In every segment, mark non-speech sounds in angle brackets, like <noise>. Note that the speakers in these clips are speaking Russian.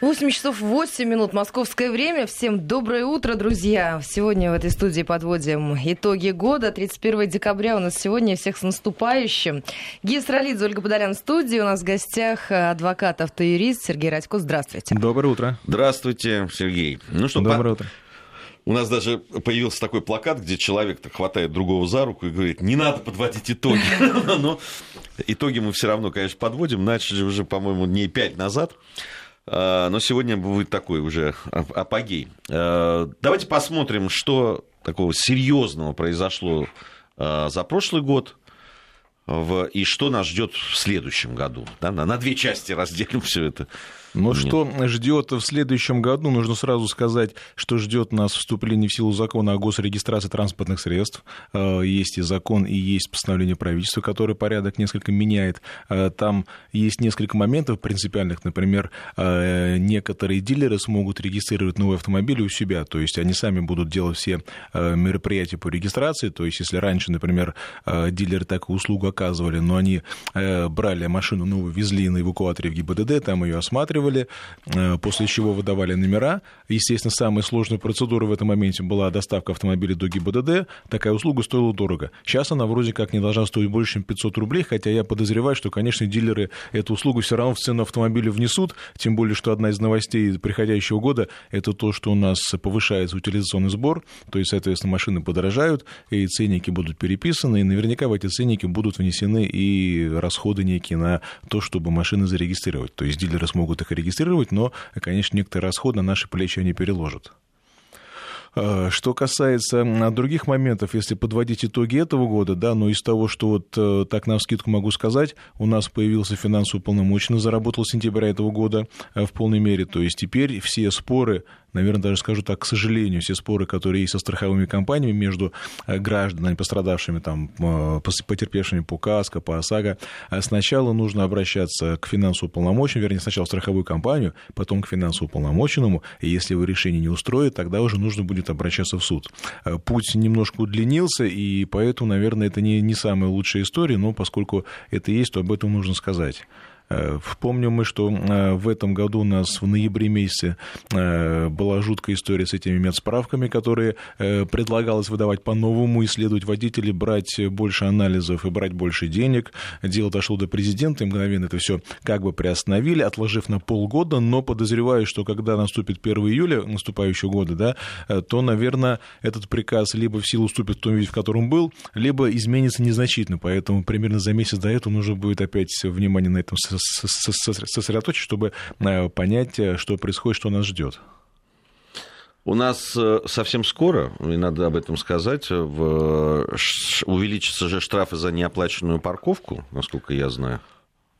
8 часов 8 минут московское время. Всем доброе утро, друзья. Сегодня в этой студии подводим итоги года. 31 декабря у нас сегодня. Всех с наступающим. Гия Сралидзе, Ольга Подолян в студии. У нас в гостях адвокат, автоюрист Сергей Радько. Здравствуйте. Доброе утро. Здравствуйте, Сергей. Ну что, Доброе по... утро. У нас даже появился такой плакат, где человек -то хватает другого за руку и говорит, не надо подводить итоги. <laughs> Но итоги мы все равно, конечно, подводим. Начали уже, по-моему, дней пять назад. А, но сегодня будет такой уже апогей. А, давайте посмотрим, что такого серьезного произошло а, за прошлый год и что нас ждет в следующем году. на две части разделим все это. Но Нет. что ждет в следующем году, нужно сразу сказать, что ждет нас вступление в силу закона о госрегистрации транспортных средств. Э, есть и закон, и есть постановление правительства, которое порядок несколько меняет. Э, там есть несколько моментов принципиальных. Например, э, некоторые дилеры смогут регистрировать новые автомобили у себя, то есть они сами будут делать все мероприятия по регистрации. То есть если раньше, например, дилеры такую услугу оказывали, но они брали машину новую, везли на эвакуаторе в ГИБДД, там ее осматривали, регистрировали, э, после чего выдавали номера. Естественно, самая сложная процедура в этом моменте была доставка автомобиля до ГИБДД. Такая услуга стоила дорого. Сейчас она вроде как не должна стоить больше, чем 500 рублей, хотя я подозреваю, что, конечно, дилеры эту услугу все равно в цену автомобиля внесут, тем более, что одна из новостей приходящего года – это то, что у нас повышается утилизационный сбор, то есть, соответственно, машины подорожают, и ценники будут переписаны, и наверняка в эти ценники будут внесены и расходы некие на то, чтобы машины зарегистрировать. То есть дилеры смогут их регистрировать, но, конечно, некоторые расходы на наши плечи они переложат. А, что касается других моментов, если подводить итоги этого года, да, но из того, что вот э, так на скидку могу сказать, у нас появился финансовый полномочный, заработал с сентября этого года э, в полной мере, то есть теперь все споры наверное, даже скажу так, к сожалению, все споры, которые есть со страховыми компаниями между э, гражданами, пострадавшими, там, э, потерпевшими по КАСКО, по ОСАГО, э, сначала нужно обращаться к финансовому полномоченному, вернее, сначала в страховую компанию, потом к финансовому полномоченному, и если его решение не устроит, тогда уже нужно будет обращаться в суд. Путь немножко удлинился, и поэтому, наверное, это не, не самая лучшая история, но поскольку это есть, то об этом нужно сказать. Э, помним мы, что э, в этом году у нас в ноябре месяце э, была жуткая история с этими медсправками, которые предлагалось выдавать по-новому, исследовать водителей, брать больше анализов и брать больше денег. Дело дошло до президента, и мгновенно это все как бы приостановили, отложив на полгода, но подозреваю, что когда наступит 1 июля наступающего года, да, то, наверное, этот приказ либо в силу уступит в том виде, в котором был, либо изменится незначительно, поэтому примерно за месяц до этого нужно будет опять внимание на этом сосредоточить, чтобы э, понять, э, что происходит, что нас ждет. У нас э, совсем скоро, и надо об этом сказать, в... увеличатся же штрафы за неоплаченную парковку, насколько я знаю.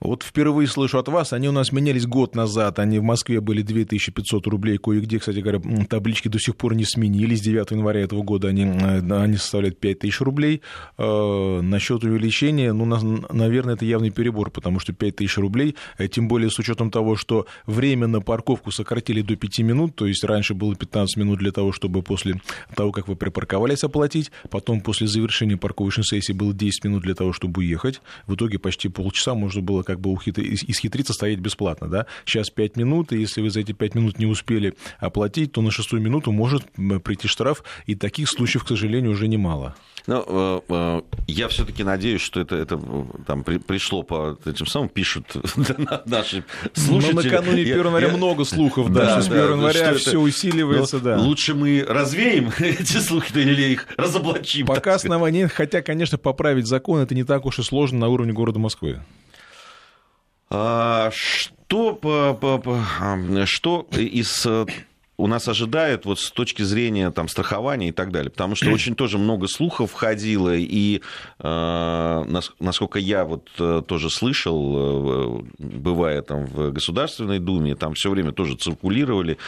Вот впервые слышу от вас, они у нас менялись год назад, они в Москве были 2500 рублей, кое-где, кстати говоря, таблички до сих пор не сменились, 9 января этого года они, они составляют 5000 рублей. Э, насчет увеличения, ну, наверное, это явный перебор, потому что 5000 рублей, э, тем более с учетом того, что время на парковку сократили до 5 минут, то есть раньше было 15 минут для того, чтобы после того, как вы припарковались, оплатить, потом после завершения парковочной сессии было 10 минут для того, чтобы уехать, в итоге почти полчаса можно было как бы исхитриться стоять бесплатно, да. Сейчас 5 минут, и если вы за эти 5 минут не успели оплатить, то на шестую минуту может прийти штраф, и таких случаев, к сожалению, уже немало. Ну, э, э, я все-таки надеюсь, что это, это там пришло по этим самым, пишут <laughs> наши слушатели. Но накануне 1 января много слухов, да, что с 1 января все усиливается, да. Лучше мы развеем <laughs> эти слухи или их разоблачим. Пока оснований, хотя, конечно, поправить закон это не так уж и сложно на уровне города Москвы. А, что, что из э, у нас ожидают вот с точки зрения там, страхования и так далее. Потому что <clears throat> очень тоже много слухов входило, и э, насколько я вот э, тоже слышал, э, бывая там в Государственной Думе, там все время тоже циркулировали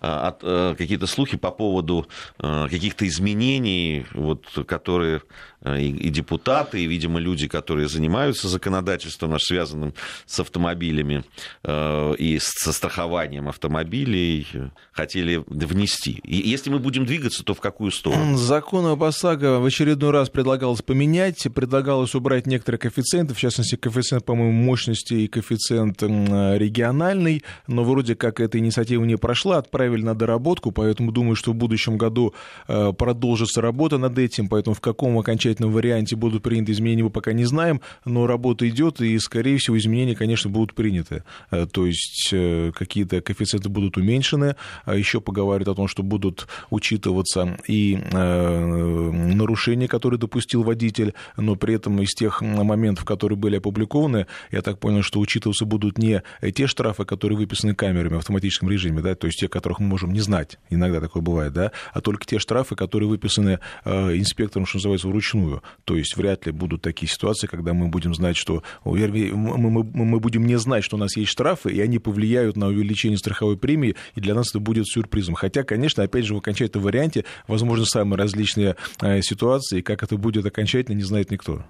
э, э, какие-то слухи по поводу э, каких-то изменений, вот, которые и, и депутаты, и, видимо, люди, которые занимаются законодательством, связанным с автомобилями э, и со страхованием автомобилей, хотели хотели внести? И если мы будем двигаться, то в какую сторону? Закон об ОСАГО в очередной раз предлагалось поменять, предлагалось убрать некоторые коэффициенты, в частности, коэффициент, по-моему, мощности и коэффициент региональный, но вроде как эта инициатива не прошла, отправили на доработку, поэтому думаю, что в будущем году э, продолжится работа над этим, поэтому в каком окончательном варианте будут приняты изменения, мы пока не знаем, но работа идет, и, скорее всего, изменения, конечно, будут приняты. Э, то есть э, какие-то коэффициенты будут уменьшены, а еще поговаривают о том, что будут учитываться и нарушения, которые допустил водитель, но при этом из тех моментов, которые были опубликованы, я так понял, что учитываться будут не те штрафы, которые выписаны камерами в автоматическом режиме, да, то есть те, которых мы можем не знать, иногда такое бывает, да, а только те штрафы, которые выписаны э, инспектором, что называется, вручную. То есть вряд ли будут такие ситуации, когда мы будем знать, что мы, мы, мы будем не знать, что у нас есть штрафы, и они повлияют на увеличение страховой премии, и для нас это будет сюрпризом. Хотя, конечно, опять же, в окончательном варианте возможно самые различные э, ситуации, и как это будет окончательно, не знает никто.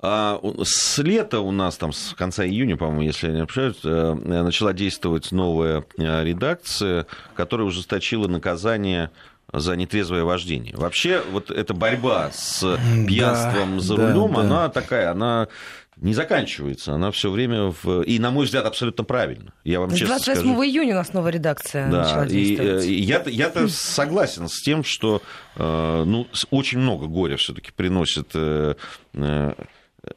А с лета у нас, там, с конца июня, по-моему, если я не ошибаюсь, э, начала действовать новая э, редакция, которая ужесточила наказание за нетрезвое вождение. Вообще, вот эта борьба с пьянством да, за рулем, да, она такая, она не заканчивается. Она все время в... И, на мой взгляд, абсолютно правильно. Я вам с честно 28 скажу. июня у нас новая редакция да, начала действовать. И, и я, я-то согласен с тем, что ну, очень много горя все-таки приносит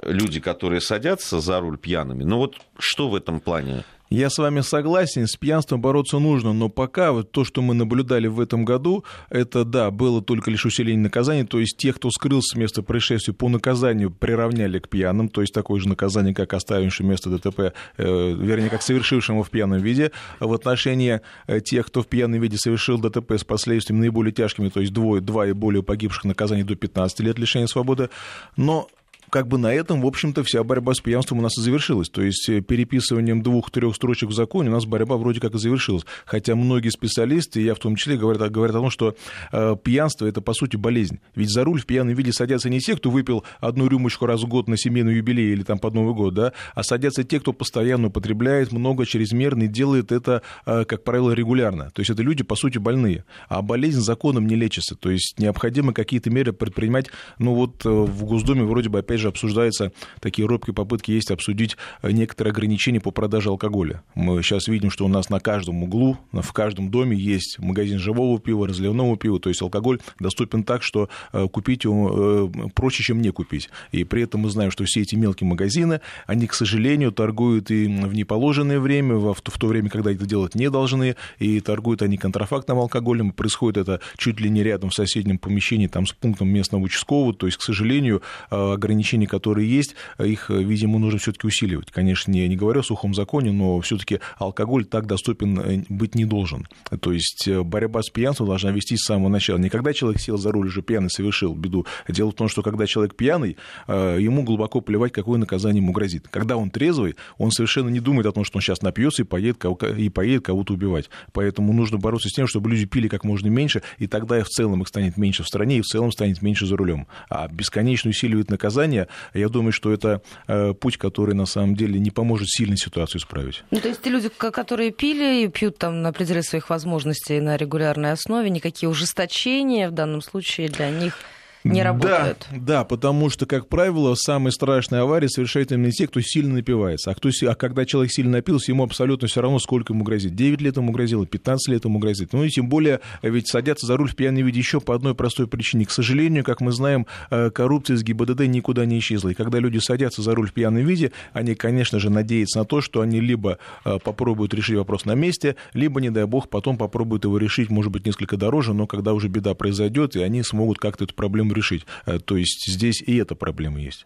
люди, которые садятся за руль пьяными. Но вот что в этом плане? Я с вами согласен, с пьянством бороться нужно, но пока вот то, что мы наблюдали в этом году, это, да, было только лишь усиление наказания, то есть тех, кто скрылся с места происшествия, по наказанию приравняли к пьяным, то есть такое же наказание, как оставившим место ДТП, э, вернее, как совершившим его в пьяном виде. В отношении э, тех, кто в пьяном виде совершил ДТП с последствиями наиболее тяжкими, то есть двое, два и более погибших наказаний до 15 лет лишения свободы, но как бы на этом, в общем-то, вся борьба с пьянством у нас и завершилась. То есть э, переписыванием двух-трех строчек в законе у нас борьба вроде как и завершилась. Хотя многие специалисты, я в том числе, говорят, говорят о том, что э, пьянство это, по сути, болезнь. Ведь за руль в пьяном виде садятся не те, кто выпил одну рюмочку раз в год на семейный юбилей или там под Новый год, да, а садятся те, кто постоянно употребляет много, чрезмерно и делает это, э, как правило, регулярно. То есть это люди, по сути, больные. А болезнь законом не лечится. То есть необходимо какие-то меры предпринимать. Ну вот в Госдуме вроде бы, опять же обсуждается, такие робкие попытки есть обсудить э, некоторые ограничения по продаже алкоголя. Мы сейчас видим, что у нас на каждом углу, в каждом доме есть магазин живого пива, разливного пива, то есть алкоголь доступен так, что э, купить его э, проще, чем не купить. И при этом мы знаем, что все эти мелкие магазины, они, к сожалению, торгуют и в неположенное время, в то время, когда это делать не должны, и торгуют они контрафактным алкоголем. Происходит это чуть ли не рядом в соседнем помещении, там с пунктом местного участкового, то есть, к сожалению, ограничения ограничений, которые есть, их, видимо, нужно все-таки усиливать. Конечно, не, не говорю о сухом законе, но все-таки алкоголь так доступен э, быть не должен. То есть э, борьба с пьянством должна вестись с самого начала. Не когда человек сел за руль уже пьяный, совершил беду. Дело в том, что когда человек пьяный, э, ему глубоко плевать, какое наказание ему грозит. Когда он трезвый, он совершенно не думает о том, что он сейчас напьется и поедет, и поедет кого-то убивать. Поэтому нужно бороться с тем, чтобы люди пили как можно меньше, и тогда и в целом их станет меньше в стране, и в целом станет меньше за рулем. А бесконечно усиливает наказание, я думаю, что это э, путь, который на самом деле не поможет сильно ситуацию исправить. Ну, то есть те люди, которые пили и пьют там на пределе своих возможностей на регулярной основе, никакие ужесточения в данном случае для них не работают. Да, да, потому что, как правило, самые страшные аварии совершают именно те, кто сильно напивается. А, кто, а когда человек сильно напился, ему абсолютно все равно, сколько ему грозит. 9 лет ему грозило, 15 лет ему грозит. Ну и тем более, ведь садятся за руль в пьяном виде еще по одной простой причине. К сожалению, как мы знаем, э, коррупция из ГИБДД никуда не исчезла. И когда люди садятся за руль в пьяном виде, они, конечно же, надеются на то, что они либо э, попробуют решить вопрос на месте, либо, не дай бог, потом попробуют его решить, может быть, несколько дороже, но когда уже беда произойдет, и они смогут как-то эту проблему решить. Э, то есть здесь и эта проблема есть.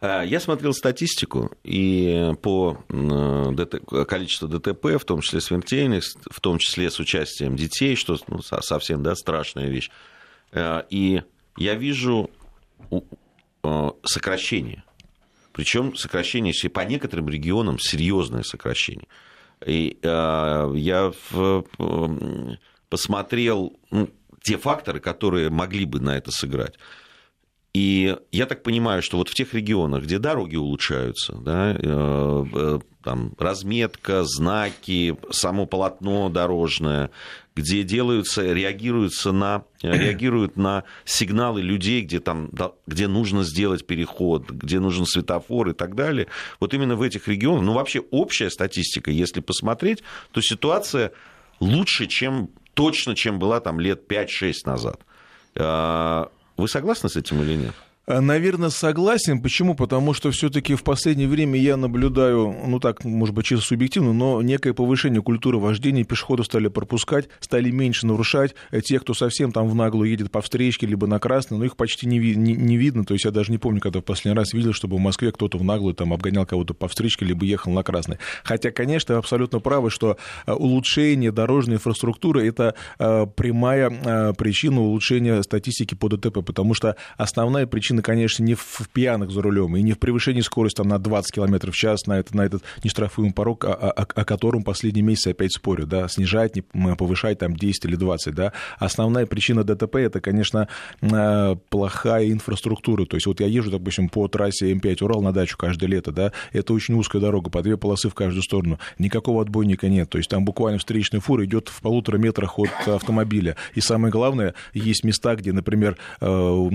Э, я смотрел статистику, и по ДТ, количеству ДТП, в том числе смертельных, в том числе с участием детей, что ну, совсем да, страшная вещь. Э, и я вижу сокращение. Причем сокращение по некоторым регионам серьезное сокращение. И я посмотрел, ну, те факторы, которые могли бы на это сыграть. И я так понимаю, что вот в тех регионах, где дороги улучшаются, да, э, э, там разметка, знаки, само полотно дорожное, где делаются, реагируются на, <clears throat> реагируют на сигналы людей, где, там, где нужно сделать переход, где нужен светофор и так далее. Вот именно в этих регионах, ну вообще общая статистика, если посмотреть, то ситуация лучше, чем точно, чем была там лет 5-6 назад. А, вы согласны с этим или нет? Э, Наверное, согласен. Почему? Потому что все-таки в последнее время я наблюдаю, ну так, может быть, чисто субъективно, но некое повышение культуры вождения. Пешеходов стали пропускать, стали меньше нарушать. Э, те, кто совсем там в наглую едет по встречке, либо на красный, но их почти не, не, не видно. То есть я даже не помню, когда в последний раз видел, чтобы в Москве кто-то в наглую там обгонял кого-то по встречке, либо ехал на красный. Хотя, конечно, абсолютно правы, что э, улучшение дорожной инфраструктуры – это прямая причина улучшения статистики по ДТП, потому что основная причина причина, конечно, не в пьяных за рулем и не в превышении скорости там, на 20 км в час, на, это, на этот нештрафуемый порог, о, о, о котором последние месяцы опять спорят, да, снижать, не, повышать там 10 или 20, да. Основная причина ДТП – это, конечно, э, плохая инфраструктура. То есть вот я езжу, допустим, по трассе М5 Урал на дачу каждое лето, да, это очень узкая дорога, по две полосы в каждую сторону, никакого отбойника нет, то есть там буквально встречная фура идет в полутора метрах от автомобиля. И самое главное, есть места, где, например, э,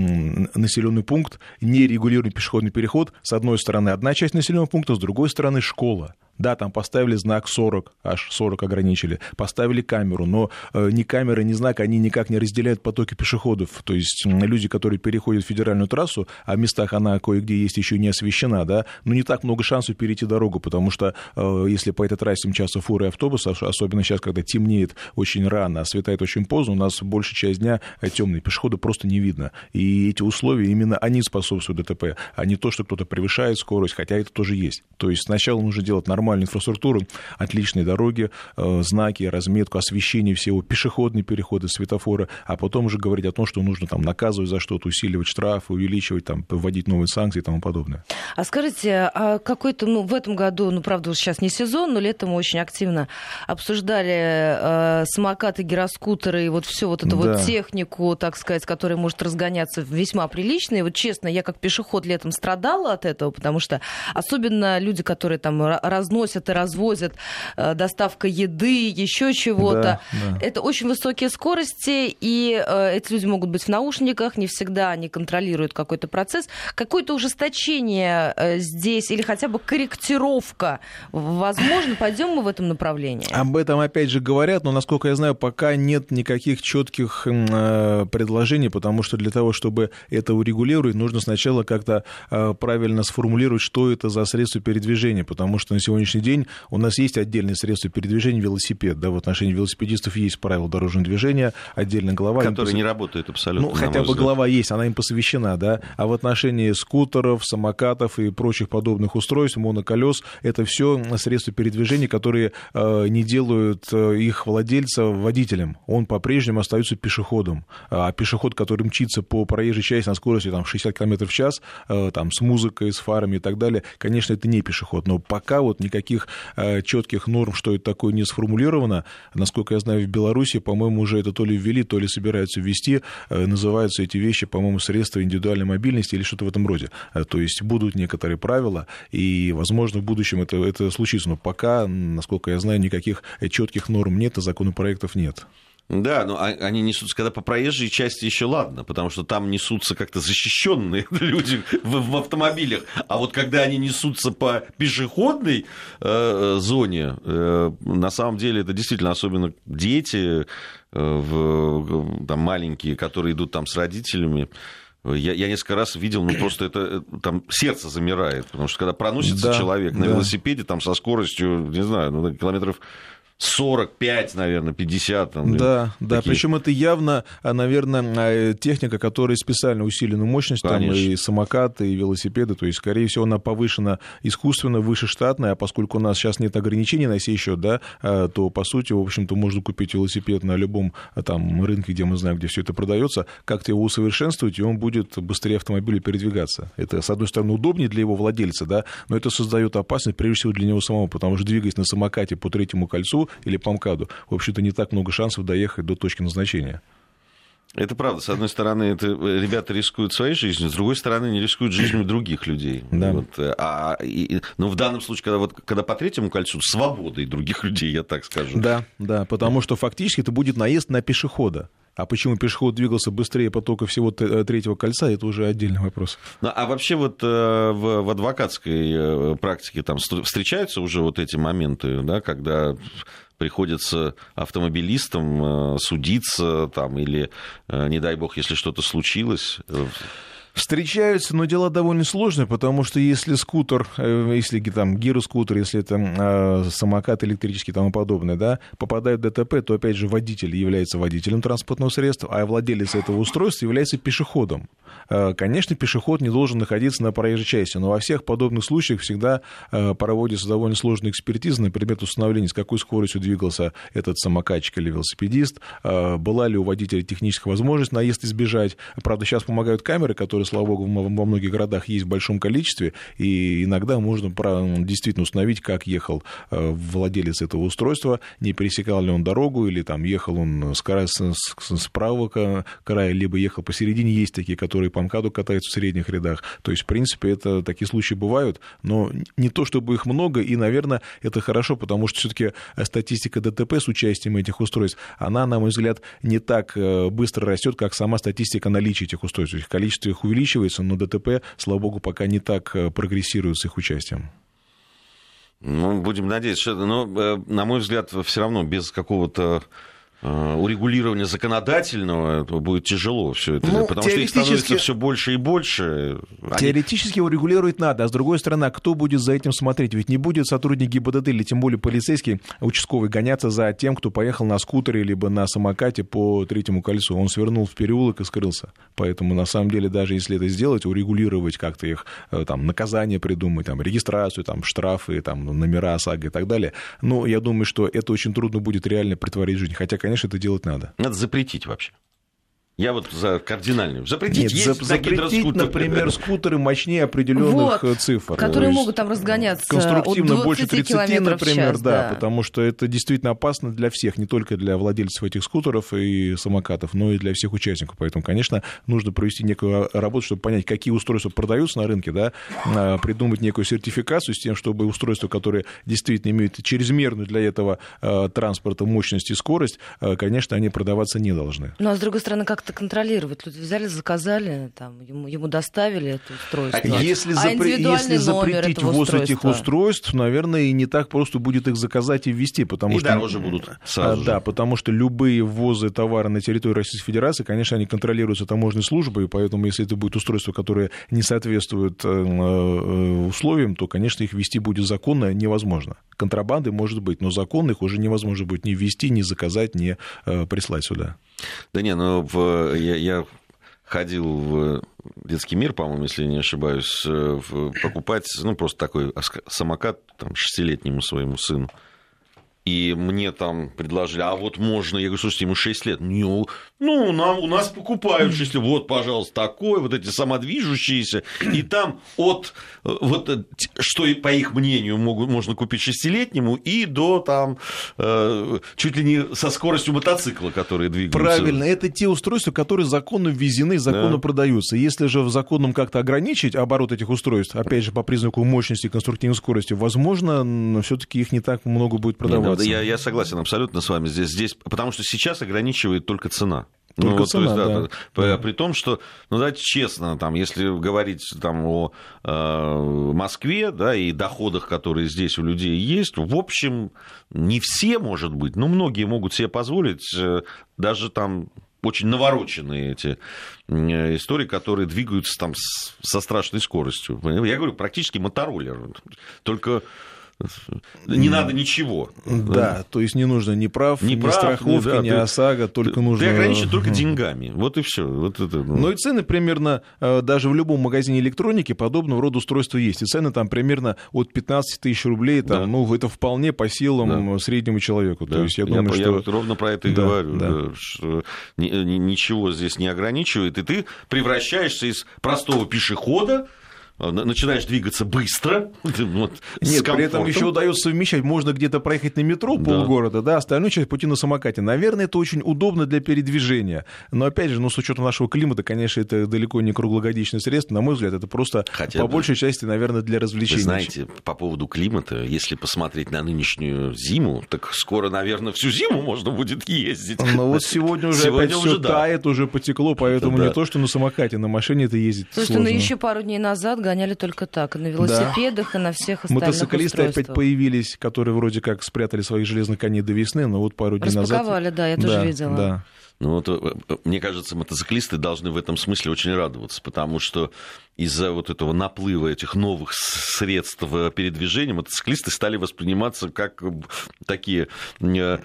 населенный пункт пункт, нерегулируемый пешеходный переход, с одной стороны одна часть населенного пункта, с другой стороны школа. Да, там поставили знак 40, аж 40 ограничили, поставили камеру, но э, ни камера, ни знак, они никак не разделяют потоки пешеходов. То есть люди, которые переходят федеральную трассу, а в местах она кое-где есть еще не освещена, да, ну не так много шансов перейти дорогу, потому что э, если по этой трассе мчатся фуры и автобусы, особенно сейчас, когда темнеет очень рано, а светает очень поздно, у нас большая часть дня э, темные, пешеходы просто не видно. И эти условия, именно они способствуют ДТП, а не то, что кто-то превышает скорость, хотя это тоже есть. То есть сначала нужно делать нормально нормальную инфраструктуру, отличные дороги, э, знаки, разметку, освещение всего, пешеходные переходы, светофоры, а потом уже говорить о том, что нужно там наказывать за что-то, усиливать штрафы, увеличивать, там, вводить новые санкции и тому подобное. А скажите, а какой-то, ну, в этом году, ну, правда, сейчас не сезон, но летом мы очень активно обсуждали э, самокаты, гироскутеры и вот всю вот эту да. вот технику, так сказать, которая может разгоняться весьма прилично. И вот честно, я как пешеход летом страдала от этого, потому что особенно люди, которые там раз разносят и развозят, э, доставка еды, еще чего-то. Да, да. Это очень высокие скорости, и э, эти люди могут быть в наушниках, не всегда они контролируют какой-то процесс. Какое-то ужесточение э, здесь или хотя бы корректировка, возможно, пойдем мы в этом направлении? Об этом опять же говорят, но, насколько я знаю, пока нет никаких четких предложений, потому что для того, чтобы это урегулировать, нужно сначала как-то правильно сформулировать, что это за средство передвижения, потому что на сегодня сегодняшний день у нас есть отдельные средства передвижения велосипед. Да, в отношении велосипедистов есть правила дорожного движения, отдельная глава. Которые не работают абсолютно. Ну, хотя бы взгляд. глава есть, она им посвящена, да. А в отношении скутеров, самокатов и прочих подобных устройств, моноколес, это все средства передвижения, которые э, не делают э, их владельца водителем. Он по-прежнему остается пешеходом. А пешеход, который мчится по проезжей части на скорости там, 60 км в час, э, там, с музыкой, с фарами и так далее, конечно, это не пешеход. Но пока вот никаких э, четких норм, что это такое, не сформулировано. Насколько я знаю, в Беларуси, по-моему, уже это то ли ввели, то ли собираются ввести. Э, называются эти вещи, по-моему, средства индивидуальной мобильности или что-то в этом роде. Э, то есть будут некоторые правила, и, возможно, в будущем это, это случится. Но пока, насколько я знаю, никаких четких норм нет, и законопроектов нет. Да, но они несутся, когда по проезжей части еще ладно, потому что там несутся как-то защищенные <laughs> люди в, в автомобилях. А вот когда они несутся по пешеходной э, зоне, э, на самом деле это действительно особенно дети, э, в, там, маленькие, которые идут там с родителями. Я, я несколько раз видел, ну просто это э, там сердце замирает, потому что когда проносится да, человек на да. велосипеде там со скоростью, не знаю, ну, километров 45, наверное, 50. Там, да, такие. да, причем это явно, а, наверное, техника, которая специально усиленную мощность, там и самокаты, и велосипеды, то есть, скорее всего, она повышена искусственно, выше штатная, а поскольку у нас сейчас нет ограничений на сей счет, да, а, то, по сути, в общем-то, можно купить велосипед на любом а, там рынке, где мы знаем, где все это продается, как-то его усовершенствовать, и он будет быстрее автомобиля передвигаться. Это, с одной стороны, удобнее для его владельца, да, но это создает опасность, прежде всего, для него самого, потому что, двигаясь на самокате по третьему кольцу, или по МКАДу, в общем-то, не так много шансов доехать до точки назначения. Это правда. С одной стороны, это ребята рискуют своей жизнью, с другой стороны, не рискуют жизнью других людей. <clears throat> Да. Вот, а, и, ну, в данном случае, когда, вот, когда по третьему кольцу, свободой других <laughs> людей, я так скажу. Да, да, потому что фактически это будет наезд на пешехода. А почему пешеход двигался быстрее потока всего э, третьего кольца, это уже отдельный вопрос. Ну, а вообще вот э, в, адвокатской э, практике там встречаются уже вот эти моменты, да, когда приходится автомобилистам судиться там, или, не дай бог, если что-то случилось. Встречаются, но дела довольно сложные, потому что если скутер, э, если там гироскутер, если это э, самокат электрический и тому подобное, да, попадает в ДТП, то опять же водитель является водителем транспортного средства, а владелец этого устройства является пешеходом. Э, конечно, пешеход не должен находиться на проезжей части, но во всех подобных случаях всегда э, проводится довольно сложная экспертиза, например, установление, с какой скоростью двигался этот самокатчик или велосипедист, была ли у водителя техническая возможность наезд избежать. Правда, сейчас помогают камеры, которые которые, слава богу, во многих городах есть в большом количестве, и иногда можно действительно установить, как ехал э, владелец этого устройства, не пересекал ли он дорогу, или там ехал он с, края, с, правого края, либо ехал посередине. Есть такие, которые по МКАДу катаются в средних рядах. То есть, в принципе, это такие случаи бывают, но не то, чтобы их много, и, наверное, это хорошо, потому что все-таки статистика ДТП с участием этих устройств, она, на мой взгляд, не так э, быстро растет, как сама статистика наличия этих устройств. Их количество их увеличивается, но ДТП, слава богу, пока не так э, прогрессирует с их участием. Ну, будем надеяться, но, э, на мой взгляд, все равно без какого-то урегулирования законодательного будет тяжело все это, ну, потому что их становится все больше и больше. Теоретически Они... урегулировать надо, а с другой стороны, а кто будет за этим смотреть? Ведь не будет сотрудник ГИБДД или тем более полицейский участковый гоняться за тем, кто поехал на скутере либо на самокате по третьему кольцу. Он свернул в переулок и скрылся. Поэтому, на самом деле, даже если это сделать, урегулировать как-то их, э, там, наказание придумать, там, регистрацию, там, штрафы, там, номера ОСАГО и так далее, ну, я думаю, что это очень трудно будет реально притворить в жизнь. Хотя, конечно, конечно, это делать надо. Надо запретить вообще. Я вот за кардинальную. Запретить Нет, есть запретить, например, скутеры мощнее определенных вот, э, цифр. Которые есть, могут там разгоняться Конструктивно от больше 30, например, час, да, да, потому что это действительно опасно для всех, не только для владельцев этих скутеров и самокатов, но и для всех участников. Поэтому, конечно, нужно провести некую работу, чтобы понять, какие устройства продаются на рынке, да, а, придумать некую сертификацию с тем, чтобы устройства, которые действительно имеют чрезмерную для этого а, транспорта мощность и скорость, а, конечно, они продаваться не должны. Ну, а с другой стороны, как как-то контролировать? Люди взяли, заказали, там, ему, ему доставили это устройство. А если, а запре- если запретить ввоз этих устройств, наверное, и не так просто будет их заказать и ввести, потому и что... дороже будут а, сразу Да, потому что любые ввозы товара на территорию Российской Федерации, конечно, они контролируются таможенной службой, и поэтому если это будет устройство, которое не соответствует э, э, условиям, то, конечно, их ввести будет законно невозможно. Контрабанды может быть, но законно их уже невозможно будет ни ввести, ни заказать, ни э, прислать сюда. Да не, ну в, я, я ходил в детский мир, по-моему, если не ошибаюсь, э, покупать, ну, просто такой самокат там, шестилетнему своему сыну и мне там предложили, а вот можно, я говорю, слушайте, ему 6 лет. Ну, ну нам, у нас покупают 6 лет, вот, пожалуйста, такой, вот эти самодвижущиеся, и там от, вот, что по их мнению могут, можно купить шестилетнему, и до там, э, чуть ли не со скоростью мотоцикла, которые двигаются. Правильно, это те устройства, которые законно ввезены, законно да. продаются. Если же в законном как-то ограничить оборот этих устройств, опять же, по признаку мощности и конструктивной скорости, возможно, все таки их не так много будет продаваться да, я, я согласен абсолютно с вами здесь, здесь, потому что сейчас ограничивает только цена. Только ну, вот, цена, есть, да, да. да. При том, что, ну, давайте честно, там, если говорить там, о э, Москве да, и доходах, которые здесь у людей есть, в общем, не все, может быть, но многие могут себе позволить э, даже там очень навороченные эти э, истории, которые двигаются там со страшной скоростью. Я говорю, практически мотороллер. Только не надо ничего. Да, то есть не нужно ни прав, ни, ни прав, страховки, да, ни ты, ОСАГО, только ты, нужно... Ты ограничен только деньгами, вот и все. Вот это, ну. ну и цены примерно, э, даже в любом магазине электроники подобного рода устройства есть. И цены там примерно от 15 тысяч рублей, там, да. ну это вполне по силам да. среднему человеку. Да. То есть я думаю, я, что... Я вот ровно про это и да, говорю, да. Да, что ничего здесь не ограничивает, и ты превращаешься из простого пешехода э, начинаешь двигаться быстро. <laughs> Вот, Нет, при этом еще удается совмещать. Можно где-то проехать на метро да. полгорода, да, остальную часть пути на самокате. Наверное, это очень удобно для передвижения. Но опять же, ну, с учетом нашего климата, конечно, это далеко не круглогодичное средство. На мой взгляд, это просто Хотя по бы, большей части, наверное, для развлечения. Вы знаете, по поводу климата, если посмотреть на нынешнюю зиму, так скоро, наверное, всю зиму можно будет ездить. Ну вот <laughs> сегодня уже сегодня опять все да. тает, уже потекло, поэтому да. не то, что на самокате, на машине это ездить Слушайте, ну, сложно. ну еще пару дней назад гоняли только так, на велосипедах да. и на всех остальных Мотоциклисты опять появились, которые вроде как спрятали своих железных коней до весны, но вот пару дней назад... Распаковали, да, я тоже да, видела. Да. Ну вот, э, э, мне кажется, мотоциклисты должны в этом смысле очень радоваться, потому что из-за вот этого наплыва этих новых средств передвижения мотоциклисты стали восприниматься как такие э,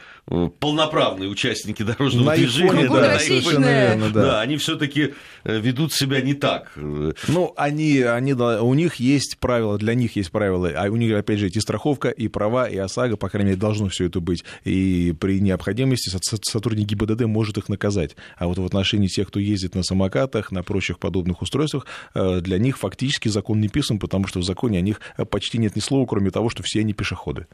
полноправные участники дорожного на движения. Да, да, верно, да. да, они все-таки ведут себя не так. Ну, они, они, у них есть правила, для них есть правила, а у них, опять же, и страховка, и права, и ОСАГО, по крайней мере, должно все это быть. И при необходимости сотрудник ГИБДД может их наказать. А вот в отношении тех, кто ездит на самокатах, на прочих подобных устройствах, э, для них фактически закон не писан, потому что в законе о них почти нет ни слова, кроме того, что все они пешеходы.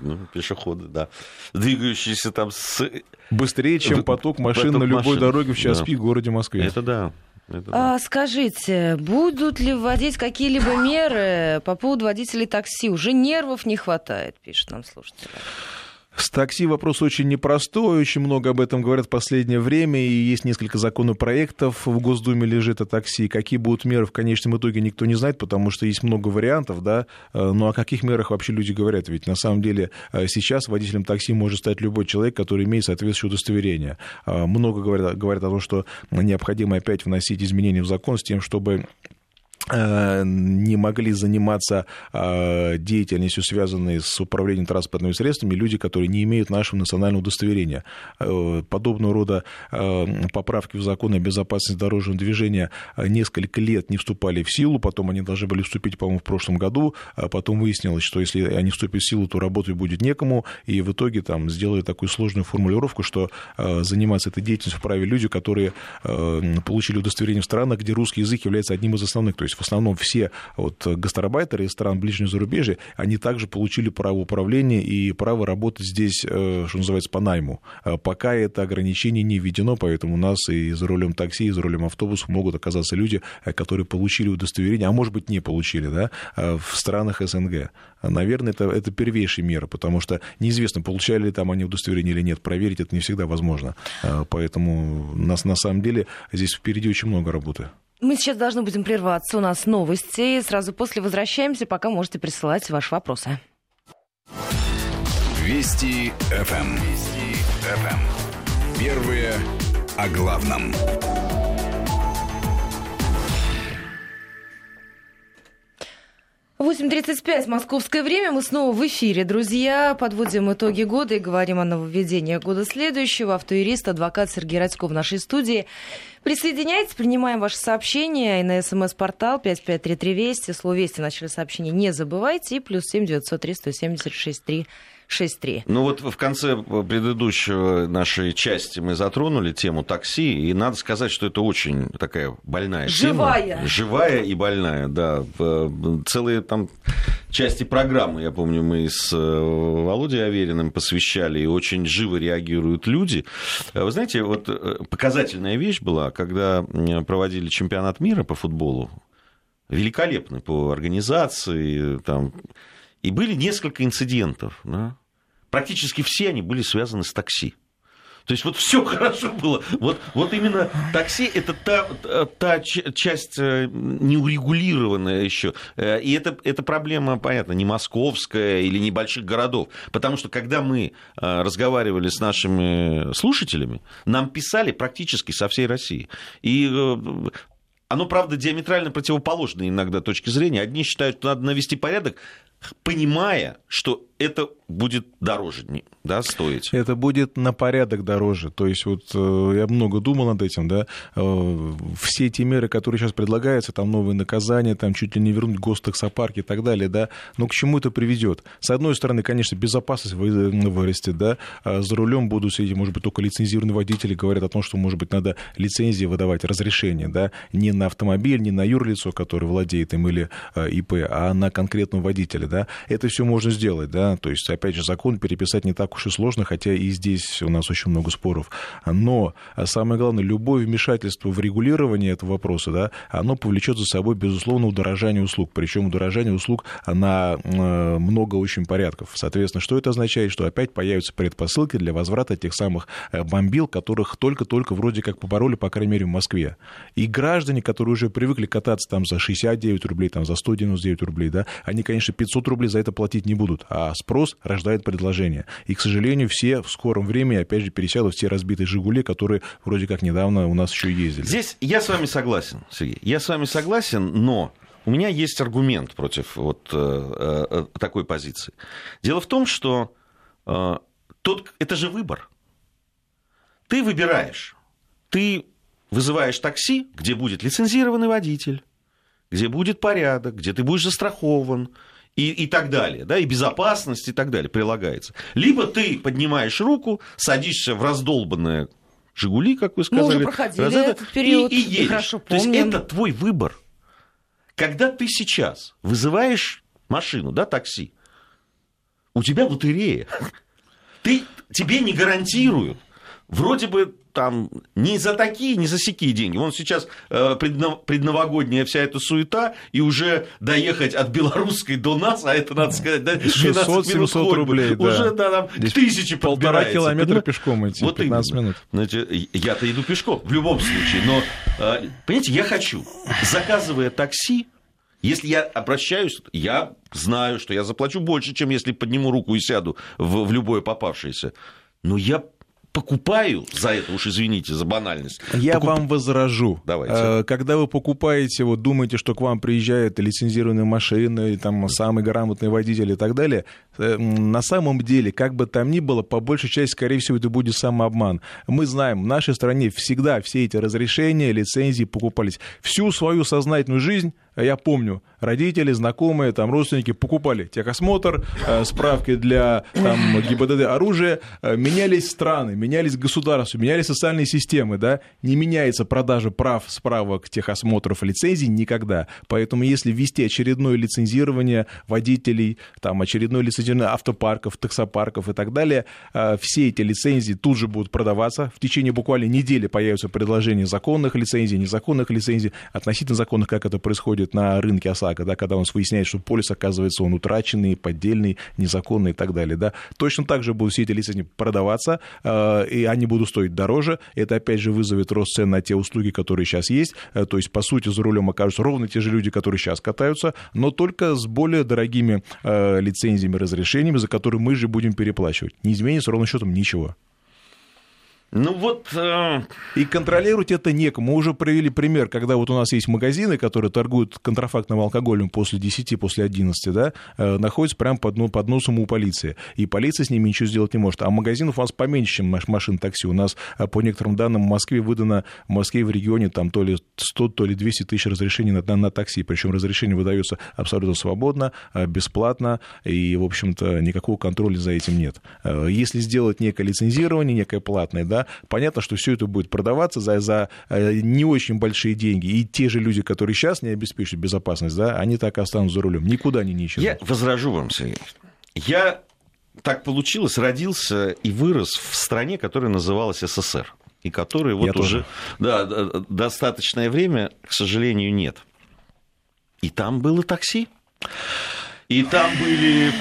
Ну, пешеходы, да. Двигающиеся там с... Быстрее, чем поток машин поток на любой машин. дороге в час да. пик в городе Москве. Это да. Это да. а, скажите, будут ли вводить какие-либо меры по поводу водителей такси? Уже нервов не хватает, пишет нам слушатель. С такси вопрос очень непростой, очень много об этом говорят в последнее время, и есть несколько законопроектов в Госдуме лежит о такси. Какие будут меры в конечном итоге, никто не знает, потому что есть много вариантов, да, э, ну о каких мерах вообще люди говорят? Ведь на самом деле э, сейчас водителем такси может стать любой человек, который имеет соответствующее удостоверение. Э, много говорят, говорят о том, что необходимо опять вносить изменения в закон с тем, чтобы не могли заниматься э, деятельностью, связанной с управлением транспортными средствами, люди, которые не имеют нашего национального удостоверения. Э, подобного рода поправки в закон о безопасности дорожного движения несколько лет не вступали в силу, потом они должны были вступить, по-моему, в прошлом году, а потом выяснилось, что если они вступят в силу, то работать будет некому, и в итоге там сделали такую сложную формулировку, что заниматься этой деятельностью вправе люди, которые получили удостоверение в странах, где русский язык является одним из основных, то есть в основном все вот гастарбайтеры из стран ближнего зарубежья, они также получили право управления и право работать здесь, э, что называется, по найму. А пока это ограничение не введено, поэтому у нас и за рулем такси, и за рулем автобуса могут оказаться люди, э, которые получили удостоверение, а может быть не получили, да, э, в странах СНГ. Наверное, это, это первейшая мера, потому что неизвестно, получали ли там они удостоверение или нет, проверить это не всегда возможно. Поэтому нас на самом деле здесь впереди очень много работы. Мы сейчас должны будем прерваться. У нас новости. Сразу после возвращаемся, пока можете присылать ваши вопросы. Вести ФМ. Эм. Вести ФМ. Эм. Первые о главном. 8.35 московское время. Мы снова в эфире, друзья. Подводим итоги года и говорим о нововведениях года следующего. Автоюрист, адвокат Сергей Радько в нашей студии. Присоединяйтесь, принимаем ваши сообщения и на смс-портал 553320. Слово «Вести» начали сообщение не забывайте. И плюс 7 903 176 3 6.3. Ну вот в конце предыдущего нашей части мы затронули тему такси, и надо сказать, что это очень такая больная Живая. тема. Живая и больная, да. Целые там части программы, я помню, мы с э, Володей Авериным посвящали, и очень живо реагируют люди. Вы знаете, вот э, показательная вещь была, когда проводили чемпионат мира по футболу, великолепный по организации, там, и были несколько инцидентов. Да? Практически все они были связаны с такси. То есть вот все хорошо было. Вот, вот именно такси это та, та часть э, неурегулированная еще. Э, и это, это проблема, понятно, не московская или небольших городов. Потому что когда мы э, разговаривали с нашими слушателями, нам писали практически со всей России. И оно, правда, диаметрально противоположное иногда точки зрения. Одни считают, что надо навести порядок, понимая, что это будет дороже да, стоить. Это будет на порядок дороже. То есть вот э, я много думал над этим, да, э, все эти меры, которые сейчас предлагаются, там новые наказания, там чуть ли не вернуть гостаксопарки и так далее, да, но к чему это приведет? С одной стороны, конечно, безопасность вырастет, да, а за рулем будут сидеть, может быть, только лицензированные водители говорят о том, что, может быть, надо лицензии выдавать, разрешение, да, не на автомобиль, не на юрлицо, которое владеет им или э, ИП, а на конкретного водителя, да. Это все можно сделать, да, то есть, опять же, закон переписать не так уж и сложно, хотя и здесь у нас очень много споров. Но самое главное, любое вмешательство в регулирование этого вопроса, да, оно повлечет за собой, безусловно, удорожание услуг. Причем удорожание услуг на э, много очень порядков. Соответственно, что это означает? Что опять появятся предпосылки для возврата тех самых э, бомбил, которых только-только вроде как побороли, по крайней мере, в Москве. И граждане, которые уже привыкли кататься там за 69 рублей, там за 199 рублей, да, они, конечно, 500 рублей за это платить не будут, а спрос рождает предложение. И, к сожалению, все в скором времени, опять же, пересядут в те разбитые «Жигули», которые вроде как недавно у нас еще ездили. Здесь я с вами согласен, Сергей. Я с вами согласен, но у меня есть аргумент против вот э, э, такой позиции. Дело в том, что э, тот, это же выбор. Ты выбираешь. Ты вызываешь такси, где будет лицензированный водитель, где будет порядок, где ты будешь застрахован, и, и так далее, да, и безопасность и так далее прилагается. Либо ты поднимаешь руку, садишься в раздолбанное Жигули, как вы сказали. Мы уже проходили раз этот период, и, и едешь. Хорошо помним. То есть это твой выбор. Когда ты сейчас вызываешь машину, да, такси, у тебя лотерея. Ты, тебе не гарантируют. Вроде бы там не за такие, не за сякие деньги. Вон сейчас э, предновогодняя вся эта суета, и уже доехать от белорусской до нас, а это, надо сказать, да, 600-700 рублей, да. Уже да, там Здесь тысячи Полтора километра пешком идти, вот 15 именно. минут. Значит, я-то иду пешком, в любом случае. Но, э, понимаете, я хочу, заказывая такси, если я обращаюсь, я знаю, что я заплачу больше, чем если подниму руку и сяду в, в любое попавшееся. Но я покупаю за это, уж извините за банальность. Я Покуп... вам возражу. Давайте. Э, когда вы покупаете, вот думаете, что к вам приезжает лицензированная машина, и там самый грамотный водитель и так далее, на самом деле, как бы там ни было, по большей части, скорее всего, это будет самообман. Мы знаем, в нашей стране всегда все эти разрешения, лицензии покупались. Всю свою сознательную жизнь я помню, родители, знакомые, там, родственники покупали техосмотр, э, справки для там, ГИБДД оружия, э, менялись страны, менялись государства, менялись социальные системы, да, не меняется продажа прав, справок, техосмотров, лицензий никогда. Поэтому если ввести очередное лицензирование водителей, там, очередное лицензирование автопарков, таксопарков и так далее, э, все эти лицензии тут же будут продаваться. В течение буквально недели появятся предложения законных лицензий, незаконных лицензий, относительно законных, как это происходит на рынке ОСАГО, да, когда у нас выясняется, что полис, оказывается, он утраченный, поддельный, незаконный и так далее. Да. Точно так же будут все эти лицензии продаваться, э, и они будут стоить дороже. Это, опять же, вызовет рост цен на те услуги, которые сейчас есть. Э, то есть, по сути, за рулем окажутся ровно те же люди, которые сейчас катаются, но только с более дорогими лицензиями, разрешениями, за которые мы же будем переплачивать. Не изменится ровно счетом ничего. Ну вот... Э... И контролировать это некому. Мы уже провели пример, когда вот у нас есть магазины, которые торгуют контрафактным алкоголем после 10, после 11, да, э, находятся прямо под, ну, под носом у полиции. И полиция с ними ничего сделать не может. А магазинов у нас поменьше, чем машин такси. У нас, э, по некоторым данным, в Москве выдано, в Москве в регионе там то ли 100, то ли 200 тысяч разрешений на, на, на такси. Причем разрешение выдается абсолютно свободно, э, бесплатно, и, в общем-то, никакого контроля за этим нет. Если сделать некое лицензирование, некое платное, да, да, понятно, что все это будет продаваться за, за э, не очень большие деньги. И те же люди, которые сейчас не обеспечивают безопасность, да, они так и останутся за рулем. Никуда они не исчезнут. Я возражу вам, Сергей. Я так получилось, родился и вырос в стране, которая называлась СССР. И которой вот Я уже да, достаточное время, к сожалению, нет. И там было такси. И там были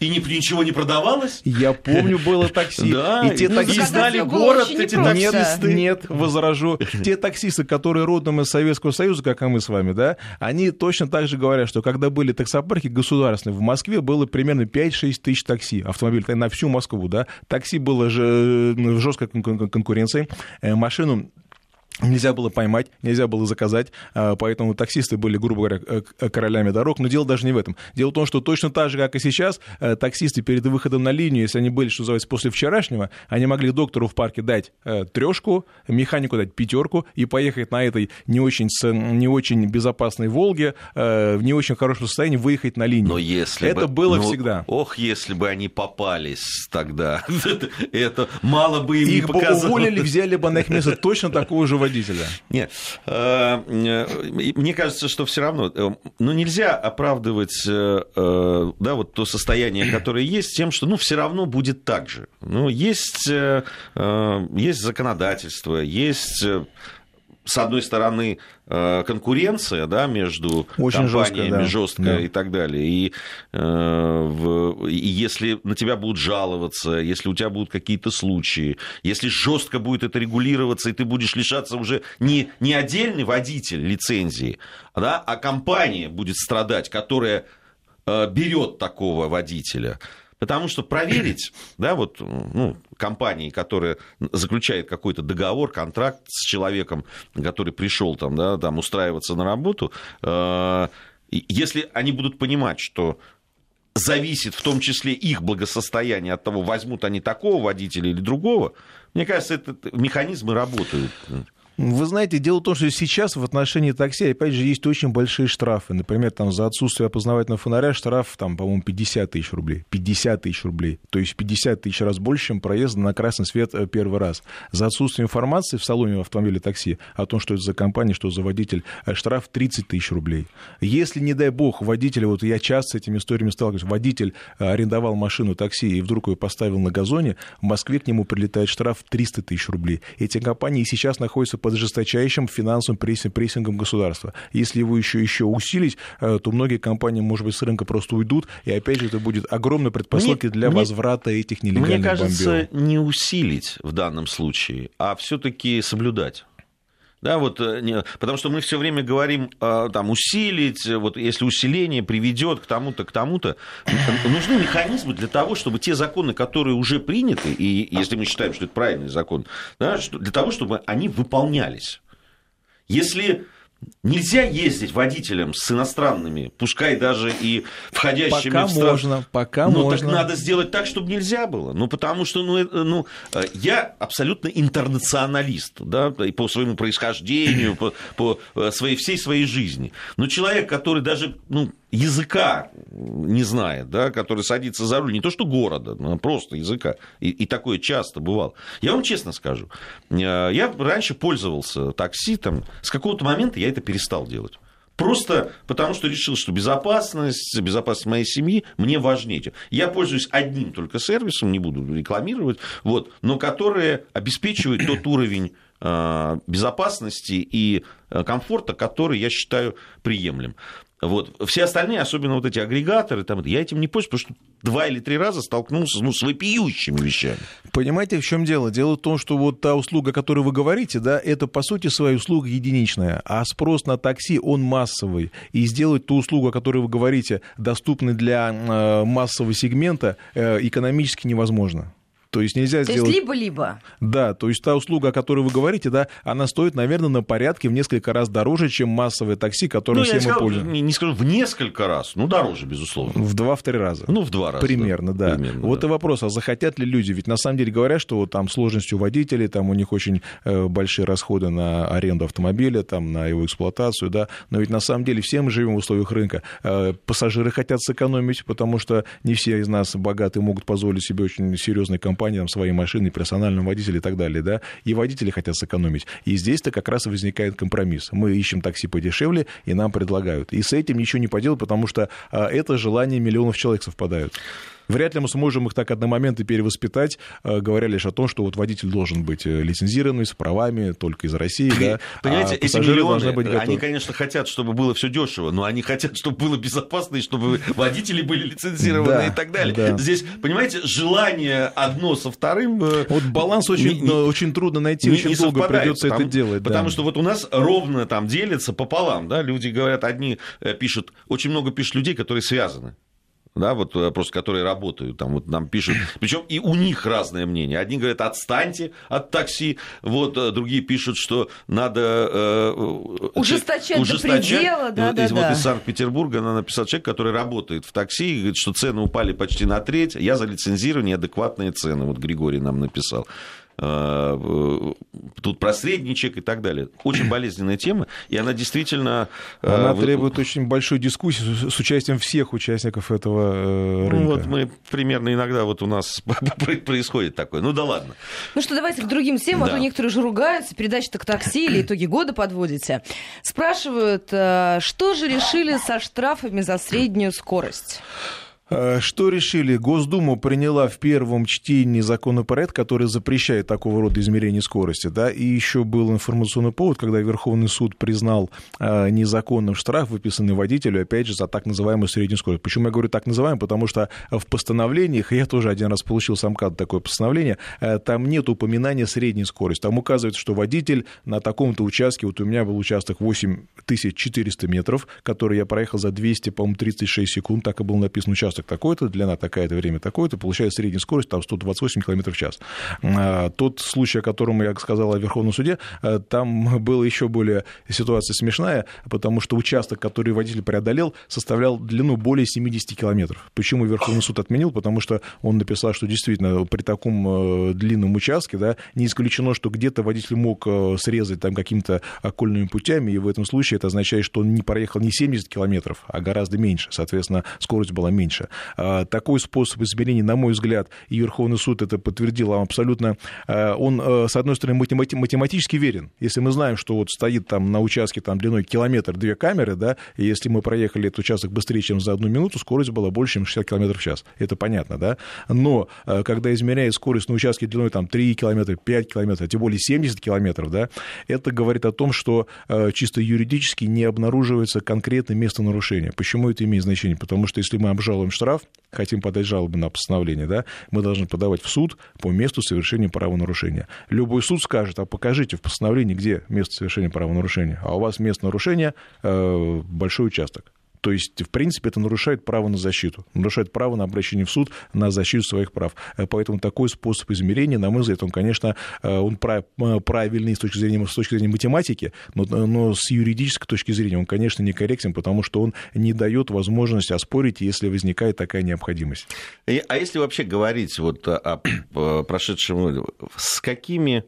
и ни, ничего не продавалось? Я помню, было такси. <laughs> Да, и те ну, такси знали город, эти таксисты. Нет, <laughs> возражу. Те таксисты, которые родом из Советского Союза, как и мы с вами, да, они точно так же говорят, что когда были таксопарки государственные, в Москве было примерно 5-6 тысяч такси, автомобилей на всю Москву, да. Такси было же в жесткой конкуренции. Э, машину Нельзя было поймать, нельзя было заказать, а, поэтому таксисты были, грубо говоря, королями дорог. Но дело даже не в этом. Дело в том, что точно так же, как и сейчас, э, таксисты перед выходом на линию, если они были, что называется, после вчерашнего, они могли доктору в парке дать э, трешку, механику дать пятерку и поехать на этой не очень, не очень безопасной «Волге», э, в не очень хорошем состоянии выехать на линию. Но если Это бы, было ну, всегда. Ох, если бы они попались тогда. <laughs> Это мало бы им Их бы уволили, взяли бы на их место точно такого же водителя. Нет, э, э, мне кажется, что все равно, э, ну нельзя оправдывать, да, вот то состояние, <clears throat> которое есть, тем, что, ну, все равно будет так же. Ну, есть, есть законодательство, есть с одной стороны, э, конкуренция да, между Очень компаниями жесткая, жесткая да. и так далее. И, э, в, и если на тебя будут жаловаться, если у тебя будут какие-то случаи, если жестко будет это регулироваться, и ты будешь лишаться уже не, не отдельный водитель лицензии, да, а компания будет страдать, которая э, берет такого водителя. Потому что проверить, <clears throat> да, вот, ну, компании, которая заключает какой-то договор, контракт с человеком, который пришел там, да, там устраиваться на работу, э, если они будут понимать, что зависит в том числе их благосостояние от того, возьмут они такого водителя или другого, мне кажется, этот механизмы работают. Вы знаете, дело в том, что сейчас в отношении такси, опять же, есть очень большие штрафы. Например, там за отсутствие опознавательного фонаря штраф, там, по-моему, 50 тысяч рублей. 50 тысяч рублей. То есть 50 тысяч раз больше, чем проезд на красный свет э, первый раз. За отсутствие информации в салоне автомобиля такси о том, что это за компания, что за водитель, э, штраф 30 тысяч рублей. Если, не дай бог, водитель, вот я часто с этими историями сталкиваюсь, водитель э, арендовал машину такси и вдруг ее поставил на газоне, в Москве к нему прилетает штраф 300 тысяч рублей. Эти компании сейчас находятся под жесточайшим финансовым прессингом государства. Если его еще, еще усилить, э, то многие компании, может быть, с рынка просто уйдут, и опять же это будет огромной предпосылкой для мне- возврата этих нелегальных Мне кажется, бомбёров. не усилить в данном случае, а все-таки соблюдать. Да, вот, э, не- потому что мы все время говорим, э, там, усилить, э, вот если усиление приведет к тому-то, к тому-то, нужны механизмы для того, чтобы те законы, которые уже приняты, и если мы считаем, что это правильный закон, да, для того, чтобы они выполнялись. Если нельзя ездить водителем с иностранными, пускай даже и входящими Пока в страну, можно, пока ну, можно. так надо сделать так, чтобы нельзя было. Ну, потому что, ну, э, ну, э, я абсолютно интернационалист, да, и по своему происхождению, по, по э, своей, всей своей жизни. Но человек, который даже, ну, языка не знает, да, который садится за руль, не то что города, но просто языка. И, и такое часто бывало. Я вам честно скажу, э, я раньше пользовался такси, там, с какого-то момента я это перестал делать. Просто потому, что решил, что безопасность, безопасность моей семьи мне важнее. Я пользуюсь одним только сервисом, не буду рекламировать, вот, но которые обеспечивают тот уровень э, безопасности и э, комфорта, который я считаю приемлем. Вот. Все остальные, особенно вот эти агрегаторы, там, я этим не пользуюсь, потому что два или три раза столкнулся ну, с вопиющими вещами. Понимаете, в чем дело? Дело в том, что вот та услуга, о которой вы говорите, да, это по сути своя услуга единичная, а спрос на такси, он массовый. И сделать ту услугу, о которой вы говорите, доступной для э, массового сегмента, э, экономически невозможно. То есть нельзя То сделать... есть либо-либо. Да, то есть та услуга, о которой вы говорите, да, она стоит, наверное, на порядке в несколько раз дороже, чем массовое такси, которым Ну, все мы сказал, пользуемся. не, не скажу в несколько раз, ну, дороже, безусловно. В два-три раза. Ну, в два раза. Примерно, да. Примерно, вот да. и вопрос, а захотят ли люди? Ведь на самом деле говорят, что вот там сложность у водителей, там у них очень э, большие расходы на аренду автомобиля, там на его эксплуатацию, да. Но ведь на самом деле все мы живем в условиях рынка. Э, пассажиры хотят сэкономить, потому что не все из нас богатые могут позволить себе очень серьезные компании, там, свои машины, персонального водителя и так далее, да. И водители хотят сэкономить. И здесь-то как раз возникает компромисс. Мы ищем такси подешевле, и нам предлагают. И с этим ничего не поделать, потому что а, это желание миллионов человек совпадают. Вряд ли мы сможем их так одномоментно перевоспитать, э, говоря лишь о том, что вот водитель должен быть э, лицензированный, с правами, только из России, да, Понимаете, а эти миллионы, быть готовы. они, конечно, хотят, чтобы было все дешево, но они хотят, чтобы было безопасно, и чтобы водители были лицензированы Да, и так далее. да. Здесь, понимаете, желание одно со вторым... э, Вот баланс очень, не- очень трудно найти, не- очень не долго придется потому, это делать. да. Потому что вот у нас ровно там делится пополам, да, люди говорят, одни пишут, очень много пишут людей, которые связаны да, вот э, просто которые работают, там вот нам пишут, причем и у них разное мнение. Одни говорят, отстаньте от такси, вот э, другие пишут, что надо э, ужесточать, ужесточать до предела, да, да, вот да. из Санкт-Петербурга она написала человек, который работает в такси, и говорит, что цены упали почти на треть, я за лицензирование адекватные цены, вот Григорий нам написал. Э, тут посредничек и так далее. Очень болезненная тема, и она действительно... Э, она требует очень большой дискуссии с участием всех участников этого э, рынка. Ну, вот мы примерно иногда вот у нас <laughs> происходит такое. Ну да ладно. Ну что, давайте к другим темам, да. а то некоторые же ругаются, передача-то к такси или итоги года подводите. Спрашивают, что же решили со штрафами за среднюю скорость? Э, что решили? Госдума приняла в первом чтении законопроект, который запрещает такого рода измерение скорости. Да? И еще был информационный повод, когда Верховный суд признал э, незаконным штраф, выписанный водителю, опять же, за так называемую среднюю скорость. Почему я говорю так называемую? Потому что в постановлениях, я тоже один раз получил сам КАД такое постановление, э, там нет упоминания средней скорости. Там указывается, что водитель на таком-то участке, вот у меня был участок 8400 метров, который я проехал за 200, по-моему, 36 секунд, так и был написан участок участок такой-то, длина такая-то, время такое-то, получается средняя скорость там 128 км в час. А, тот случай, о котором я сказал о Верховном суде, э, там была еще более ситуация смешная, потому что участок, который водитель преодолел, составлял длину более 70 километров. Почему Верховный суд отменил? Потому что он написал, что действительно при таком э, длинном участке да, не исключено, что где-то водитель мог э, срезать там какими-то окольными путями, и в этом случае это означает, что он не проехал не 70 километров, а гораздо меньше. Соответственно, скорость была меньше. А, такой способ измерения, на мой взгляд, и Верховный суд это подтвердил, абсолютно, а, он, а, с одной стороны, математически верен. Если мы знаем, что вот стоит там на участке там, длиной километр две камеры, да, и если мы проехали этот участок быстрее, чем за одну минуту, скорость была больше, чем 60 км в час. Это понятно, да? Но когда измеряет скорость на участке длиной там 3 км, 5 км, а тем более 70 км, да, это говорит о том, что чисто юридически не обнаруживается конкретное место нарушения. Почему это имеет значение? Потому что если мы обжалуем штраф, хотим подать жалобу на постановление, да, мы должны подавать в суд по месту совершения правонарушения. Любой суд скажет, а покажите в постановлении, где место совершения правонарушения. А у вас место нарушения э, большой участок. То есть, в принципе, это нарушает право на защиту, нарушает право на обращение в суд на защиту своих прав. Э, поэтому такой способ измерения, на мой взгляд, он, конечно, э, он э, правильный с точки зрения, с точки зрения математики, но, но с юридической точки зрения он, конечно, некорректен, потому что он не дает возможности оспорить, если возникает такая необходимость. А если вообще говорить вот о прошедшем, с какими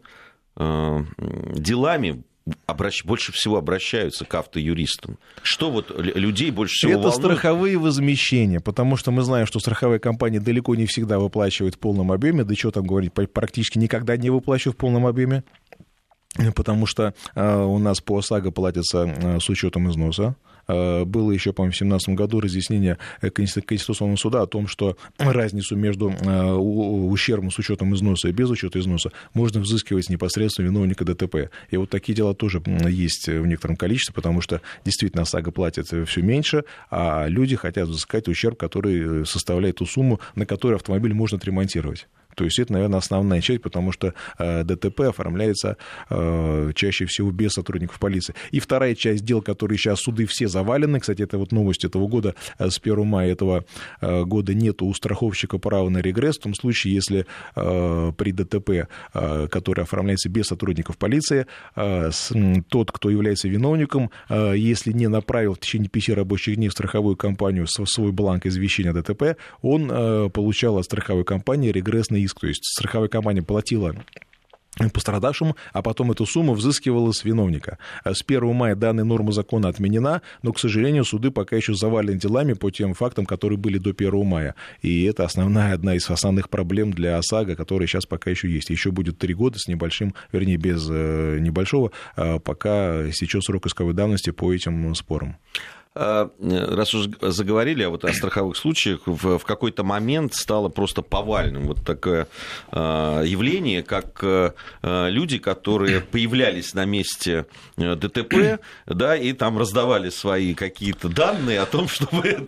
делами обращ... больше всего обращаются к автоюристам? Что вот людей больше всего Это волнует? страховые возмещения, потому что мы знаем, что страховые компании далеко не всегда выплачивают в полном объеме, да что там говорить, практически никогда не выплачивают в полном объеме потому что э, у нас по ОСАГО платится э, с учетом износа. Э, было еще, по-моему, в 2017 году разъяснение Конституционного суда о том, что разницу между э, ущербом с учетом износа и без учета износа можно взыскивать непосредственно виновника ДТП. И вот такие дела тоже есть в некотором количестве, потому что действительно ОСАГО платит все меньше, а люди хотят взыскать ущерб, который составляет ту сумму, на которую автомобиль можно отремонтировать. То есть это, наверное, основная часть, потому что э, ДТП оформляется э, чаще всего без сотрудников полиции. И вторая часть дел, которые сейчас суды все завалены, кстати, это вот новость этого года, э, с 1 мая этого года нет у страховщика права на регресс, в том случае, если при ДТП, который оформляется без сотрудников полиции, тот, кто является виновником, если не направил в течение 5 рабочих дней в страховую компанию свой бланк извещения ДТП, он получал от страховой компании регрессный иск, то есть страховая компания платила пострадавшему, а потом эту сумму взыскивала с виновника. С 1 мая данная норма закона отменена, но, к сожалению, суды пока еще завалены делами по тем фактам, которые были до 1 мая. И это основная, одна из основных проблем для ОСАГО, которая сейчас пока еще есть. Еще будет три года с небольшим, вернее, без э, небольшого, а пока сейчас срок исковой давности по этим спорам. А, раз уж заговорили вот о страховых случаях, в, в какой-то момент стало просто повальным вот такое а, явление, как а, люди, которые появлялись на месте э, ДТП, да, и там раздавали свои какие-то данные о том, <laughs> чтобы...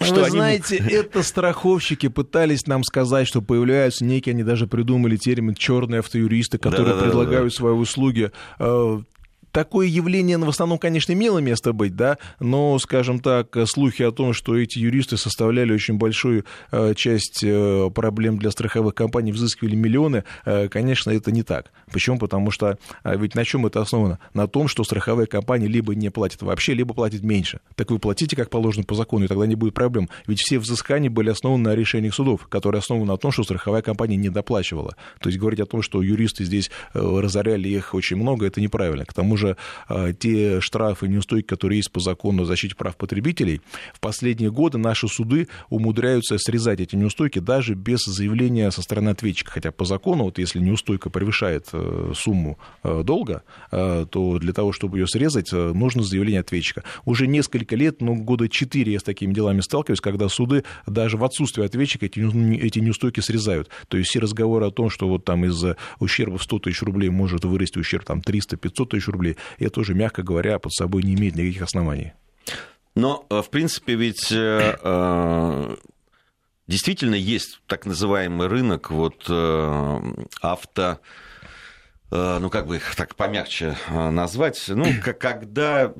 Что Вы они... знаете, это страховщики пытались нам сказать, что появляются некие, они даже придумали термин черные автоюристы, которые да, да, предлагают да. свои услуги такое явление в основном, конечно, имело место быть, да, но, скажем так, слухи о том, что эти юристы составляли очень большую э, часть э, проблем для страховых компаний, взыскивали миллионы, э, конечно, это не так. Почему? Потому что ведь на чем это основано? На том, что страховая компания либо не платит вообще, либо платит меньше. Так вы платите, как положено по закону, и тогда не будет проблем. Ведь все взыскания были основаны на решениях судов, которые основаны на том, что страховая компания не доплачивала. То есть говорить о том, что юристы здесь разоряли их очень много, это неправильно. К тому же те штрафы и неустойки, которые есть по закону о защите прав потребителей, в последние годы наши суды умудряются срезать эти неустойки даже без заявления со стороны ответчика. Хотя по закону, вот если неустойка превышает э, сумму э, долга, э, то для того, чтобы ее срезать, нужно заявление ответчика. Уже несколько лет, ну, года четыре я с такими делами сталкиваюсь, когда суды даже в отсутствие ответчика эти, эти неустойки срезают. То есть все разговоры о том, что вот там из-за ущерба в 100 тысяч рублей может вырасти ущерб там 300-500 тысяч рублей, это уже, мягко говоря, под собой не имеет никаких оснований. Но, в принципе, ведь действительно есть так называемый рынок вот, э, авто э, ну, как бы их так помягче э, назвать, ну, когда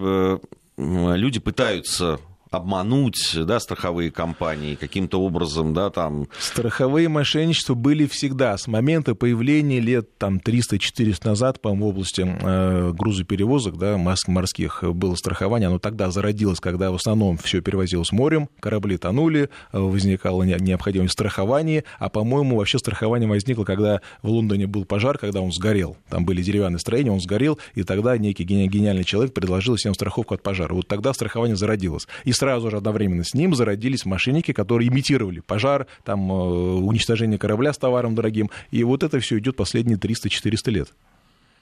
люди пытаются обмануть да, страховые компании каким-то образом, да, там... Страховые мошенничества были всегда. С момента появления лет там 300-400 назад, по-моему, в области э, грузоперевозок, да, морских было страхование, оно тогда зародилось, когда в основном все перевозилось морем, корабли тонули, возникала необходимость страхования, а, по-моему, вообще страхование возникло, когда в Лондоне был пожар, когда он сгорел. Там были деревянные строения, он сгорел, и тогда некий гениальный человек предложил всем страховку от пожара. Вот тогда страхование зародилось. И сразу же одновременно с ним зародились мошенники, которые имитировали пожар, там, э, уничтожение корабля с товаром дорогим. И вот это все идет последние 300-400 лет.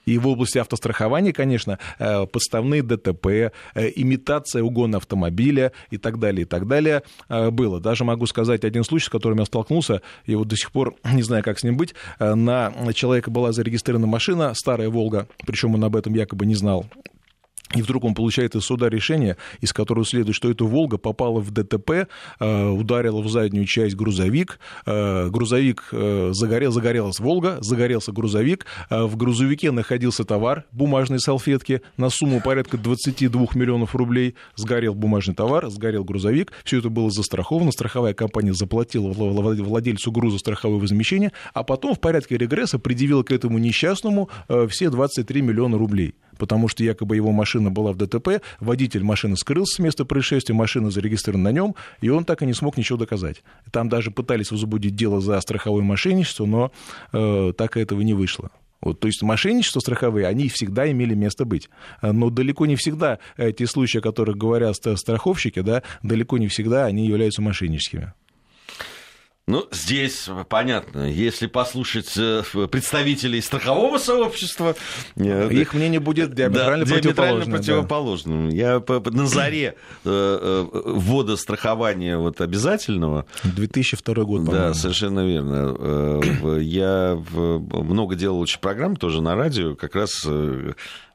И в области автострахования, конечно, э, подставные ДТП, э, имитация угона автомобиля и так далее, и так далее было. Даже могу сказать один случай, с которым я столкнулся, и вот до сих пор <clears throat> не знаю, как с ним быть. На человека была зарегистрирована машина, старая «Волга», причем он об этом якобы не знал. И вдруг он получает из суда решение, из которого следует, что эта «Волга» попала в ДТП, э, ударила в заднюю часть грузовик, э, грузовик э, загорел, загорелась «Волга», загорелся грузовик, в грузовике находился товар, бумажные салфетки на сумму порядка 22 миллионов рублей, сгорел бумажный товар, сгорел грузовик, все это было застраховано, страховая компания заплатила владельцу груза страховое возмещение, а потом в порядке регресса предъявила к этому несчастному все 23 миллиона рублей потому что якобы его машина была в ДТП, водитель машины скрылся с места происшествия, машина зарегистрирована на нем, и он так и не смог ничего доказать. Там даже пытались возбудить дело за страховое мошенничество, но э, так этого не вышло. Вот, то есть мошенничество страховые, они всегда имели место быть. Но далеко не всегда те случаи, о которых говорят страховщики, да, далеко не всегда они являются мошенническими. Ну, здесь понятно, если послушать э, представителей страхового сообщества... Э, Их мнение будет диаметрально, да, диаметрально противоположным. Да. Я на заре э, ввода страхования вот обязательного... 2002 год, Да, совершенно верно. Я много делал очень программ тоже на радио, как раз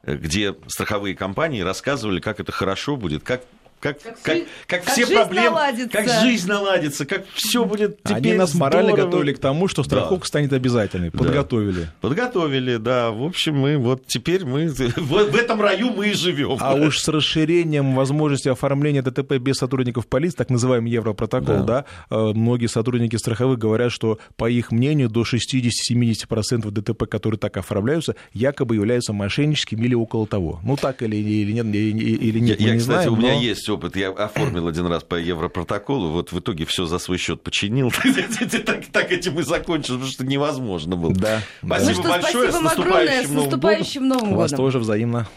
где страховые компании рассказывали, как это хорошо будет, как как, как, как, как, как все проблемы, наладится. как жизнь наладится, как все будет теперь Они нас здорово. морально готовили к тому, что страховка да. станет обязательной. Подготовили. Да. Подготовили, да. В общем, мы вот теперь мы <laughs> в, в этом раю мы и живем. А уж с расширением возможности оформления ДТП без сотрудников полиции, так называемый Европротокол, да, да э, многие сотрудники страховых говорят, что, по их мнению, до 60-70% ДТП, которые так оформляются, якобы являются мошенническими или около того. Ну, так или, или нет, или, или нет, я, я, не кстати, знаем, у меня но... есть есть опыт. Я оформил <coughs> один раз по Европротоколу, вот в итоге все за свой счет починил. <laughs> так, этим и закончил, потому что невозможно было. Да. Спасибо ну большое. Спасибо наступающим, с наступающим Новым годом. У вас тоже взаимно.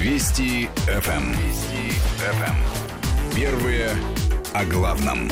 Вести ФМ. Вести ФМ. Первые о главном.